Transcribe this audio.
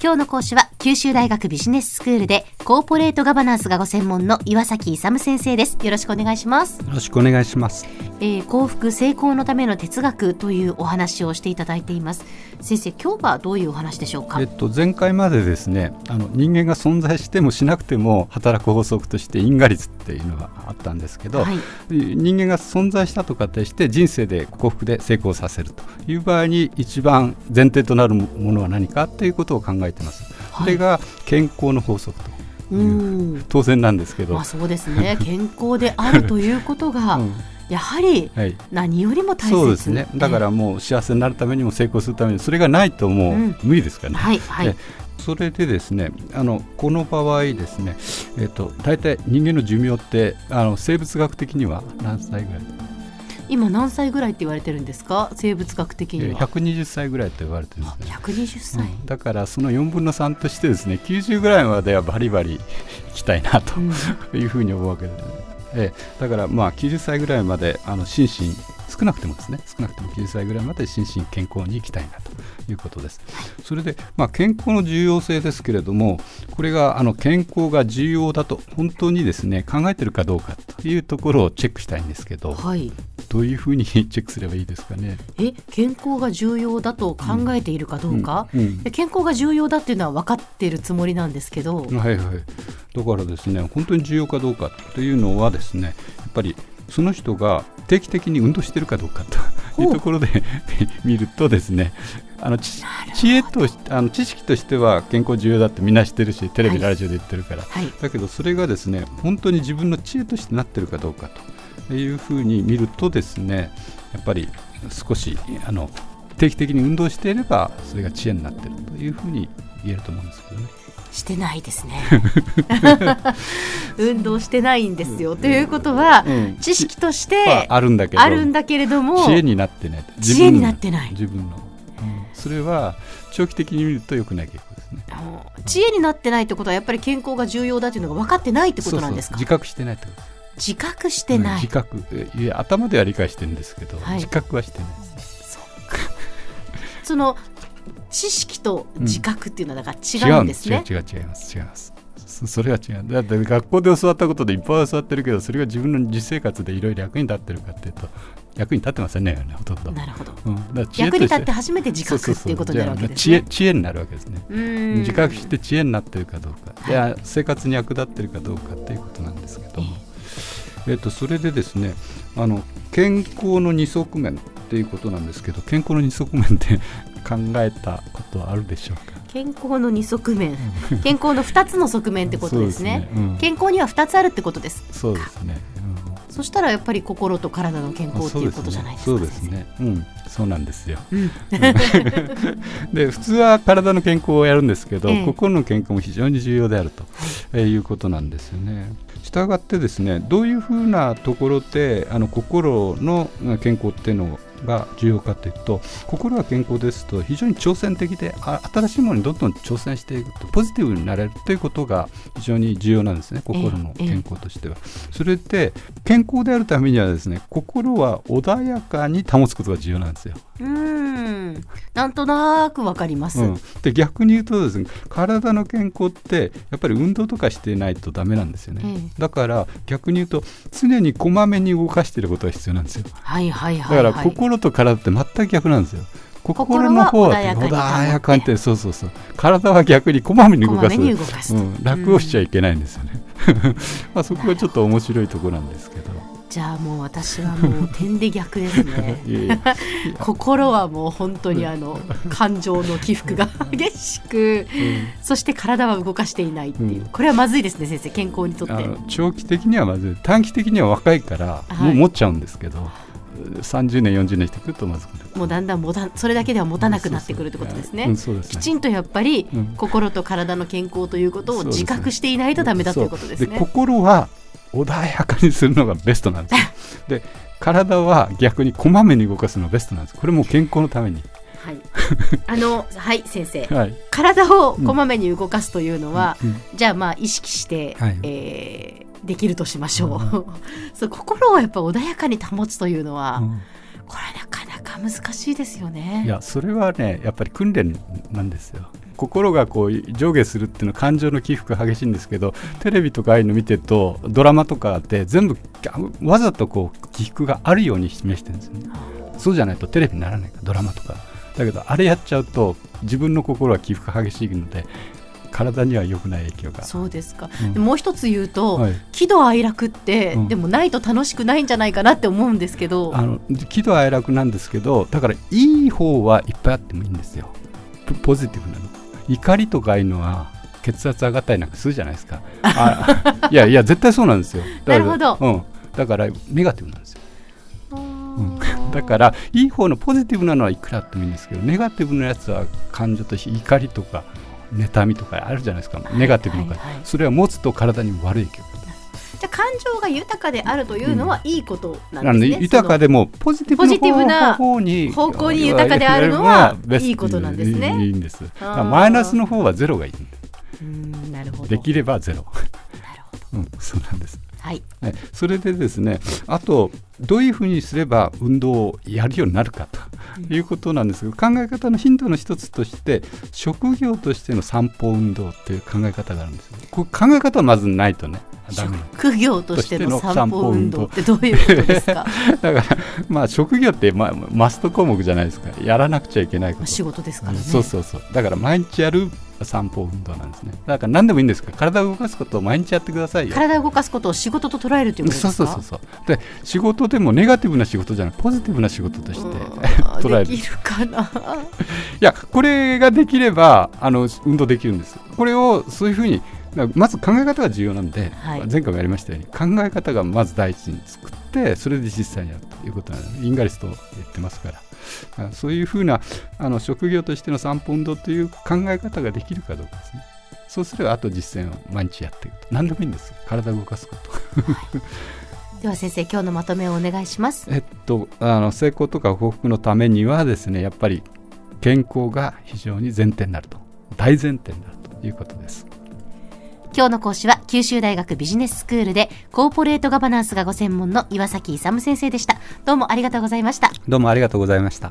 今日の講師は九州大学ビジネススクールでコーポレートガバナンスがご専門の岩崎勇先生です。よろしくお願いします、よろしくお願いします。えー幸福成功のための哲学というお話をしていただいています。先生今日はどういうお話でしょうか？えっと前回までですね、あの人間が存在してもしなくても働く法則として因果率っていうのがあったんですけど、はい。人間が存在したと仮定して人生で幸福で成功させるという場合に一番前提となるものは何かということを考えています。はい。それが健康の法則とういうん。当然なんですけど、まあそうですね。健康であるということが、うん。やはりはい、何よりも大切。そうですね。だからもう幸せになるためにも成功するためにそれがないともううん。無理ですからね。はいはい。でそれでですねあのこの場合ですね、えっと大体人間の寿命ってあの生物学的には何歳ぐらい、今何歳ぐらいって言われてるんですか？生物学的にえーは120歳ぐらいと言われてるんですね。120歳、うん。だからその4分の3としてですね90ぐらいまではバリバリいきたいなとうん。いうふうに思うわけで。す、ええ。だからまあ90歳ぐらいまであの心身少なくてもですね少なくても90歳ぐらいまで心身健康にいきたいなということです、それで、まあ、健康の重要性ですけれどもこれがあの健康が重要だと本当にですね考えてるかどうかというところをチェックしたいんですけどはい。どういうふうに チェックすればいいですかね？え健康が重要だと考えているかどうか、うんうんで健康が重要だっていうのは分かっているつもりなんですけど、はいはい、だからですね本当に重要かどうかというのはですねやっぱりその人が定期的に運動しているかどうかとほいううところで 見るとですねあの知知恵としあの知識としては健康重要だってみんな知ってるしテレビ、はい。ラジオで言ってるから。はい。だけどそれがですね本当に自分の知恵としてなってるかどうかというふうに見るとですねやっぱり少しあの定期的に運動していればそれが知恵になってるというふうに言えると思うんですけどね。してないですね。運動してないんですよ、ということは、うん。知識としはてあるんだけどあるんだけれども知恵になってない知恵になってない。自分の、うん。それは長期的に見ると良くない傾向ですね。知恵になってないってことはやっぱり健康が重要だというのが分かってないってことなんですか？自覚してないってこと。自覚してない、うん自覚。えいや頭では理解してるんですけど、はい。自覚はしてないですね。その知識と自覚っていうのはだから違うんですね、違う違う違います違いますそそれは違う。だって学校で教わったことでいっぱい教わってるけどそれが自分の実生活でいろいろ役に立ってるかっていうと役に立ってませんねほとんど、なるほど。うん、役に立って初めて自覚っていうことになるわけですね。知恵知恵になるわけですね。自覚して知恵になってるかどうか、い。や生活に役立ってるかどうかっていうことなんですけども、えっとそれでですねあの健康の二側面っていうことなんですけど健康の二側面って考えたことはあるでしょうか？健康の二側面。健康の二つの側面ってことですね。ね。うん。健康には二つあるってことです。そうですね、そしたらやっぱり心と体の健康っていうことじゃないですかそうですね。ねうん。そうなんですよ。先で普通は体の健康をやるんですけど、ええ。心の健康も非常に重要であると、えーいうことなんですよね。したがってですねどういうふうなところであの心のうん健康っていうのが重要かというと心が健康ですと非常に挑戦的で新しいものにどんどん挑戦していくとポジティブになれるということが非常に重要なんですね心の健康としては。それで健康であるためにはですね心は穏やかに保つことが重要なんですよ。うんなんとなくわかります、うん、で逆に言うとですね体の健康ってやっぱり運動とかしてないとダメなんですよね、ええ。だから逆に言うと常にこまめに動かしていることが必要なんですよ。はいはいだはい、はい、から心と体って全く逆なんですよ。心心の方はは穏やかに。保ってそうそうそう。体は逆にこまめに動かす動かすと。うん、楽をしちゃいけないんですよね、まあそこがちょっと面白いところなんですけどじゃあもう私はもう点で逆ですね。心はもう本当にあの感情の起伏が 激しく、そして体は動かしていないっていう、うん。これはまずいですね先生。健康にとって。長期的にはまずい。短期的には若いからはい。もう持っちゃうんですけど、30年40年してくるとまずくる。もうだんだん持たそれだけでは持たなくなってくるってことですね、うんそうですね。きちんとやっぱり、うん。心と体の健康ということを自覚していないとダメだということですね。心は穏やかにするのがベストなんですよ。で体は逆にこまめに動かすのがベストなんです。これも健康のために。はい、あのはい先生。はい、体をこまめに動かすというのは、うんじゃあまあ意識して、はい。えーできるとしましょう、そう心をやっぱ穏やかに保つというのは、うん。これはなかなか難しいですよね。いやそれはねやっぱり訓練なんですよ心がこう上下するっていうのは感情の起伏が激しいんですけどテレビとかああいうの見てるとドラマとかって全部わざとこう起伏があるように示してるんですよね。そうじゃないとテレビにならないからドラマとか。だけどあれやっちゃうと自分の心は起伏が激しいので体には良くない影響が。そうですか、うん。もう一つ言うと、はい。喜怒哀楽って、うん。でもないと楽しくないんじゃないかなって思うんですけど。あの喜怒哀楽なんですけどだからいい方はいっぱいあってもいいんですよ。ポポジティブなの怒りとかいうのは血圧上がったりなんかするじゃないですか。あいやいや絶対そうなんですよ。だからなるほど。うん、だからネガティブなんですよ。あうん。ー だからいい方のポジティブなのはいくらあってもいいんですけどネガティブなやつは感情として怒りとか妬みとかあるじゃないですか、ネガティブのから、はいはいそれは持つと体に悪い影響情が豊かであるというのはいいことななんのですね、で豊かでもポジティブなな方に方向に豊かであるのはいいことなんですね。いいんです。マイナスの方はゼロがいい。んですそのうんなるほど。できればゼロ、なるほど。うん、そうなんです。はい。はい、それでですねあとどういうふうにすれば運動をやるようになるかということなんですけど、考え方のヒントの一つとして職業としての散歩運動っていう考え方があるんですよ。これ考え方はまずないとね職業としての散歩運動ってどういうことですか？だからまあ職業って、まあ、マスト項目じゃないですか。やらなくちゃいけないこと。仕事ですからね、そうそうそう。だから毎日やる散歩運動なんですね。だから何でもいいんですか？ら体を動かすことを毎日やってくださいよ。体を動かすことを仕事と捉えるということですか？そうそうそうそう。で仕事でもネガティブな仕事じゃなくポジティブな仕事としてうん 捉える。いできるかな？やこれができればあの運動できるんです。これをそういうふうにまず考え方が重要なんで、はい。前回もやりましたように考え方がまず第一に作ってそれで実際にやるということなのでインガリスと言ってますから。あそういうふうなあの職業としての散歩運動という考え方ができるかどうかですね。そうすればあと実践を毎日やっていくと。何でもいいんです体を動かすこと。では先生今日のまとめをお願いします。えっと、あの成功とか幸福のためにはですねやっぱり健康が非常に前提になると。大前提になるということです今日の講師は九州大学ビジネススクールでコーポレートガバナンスがご専門の岩崎勇先生でした。どうもありがとうございました。どうもありがとうございました。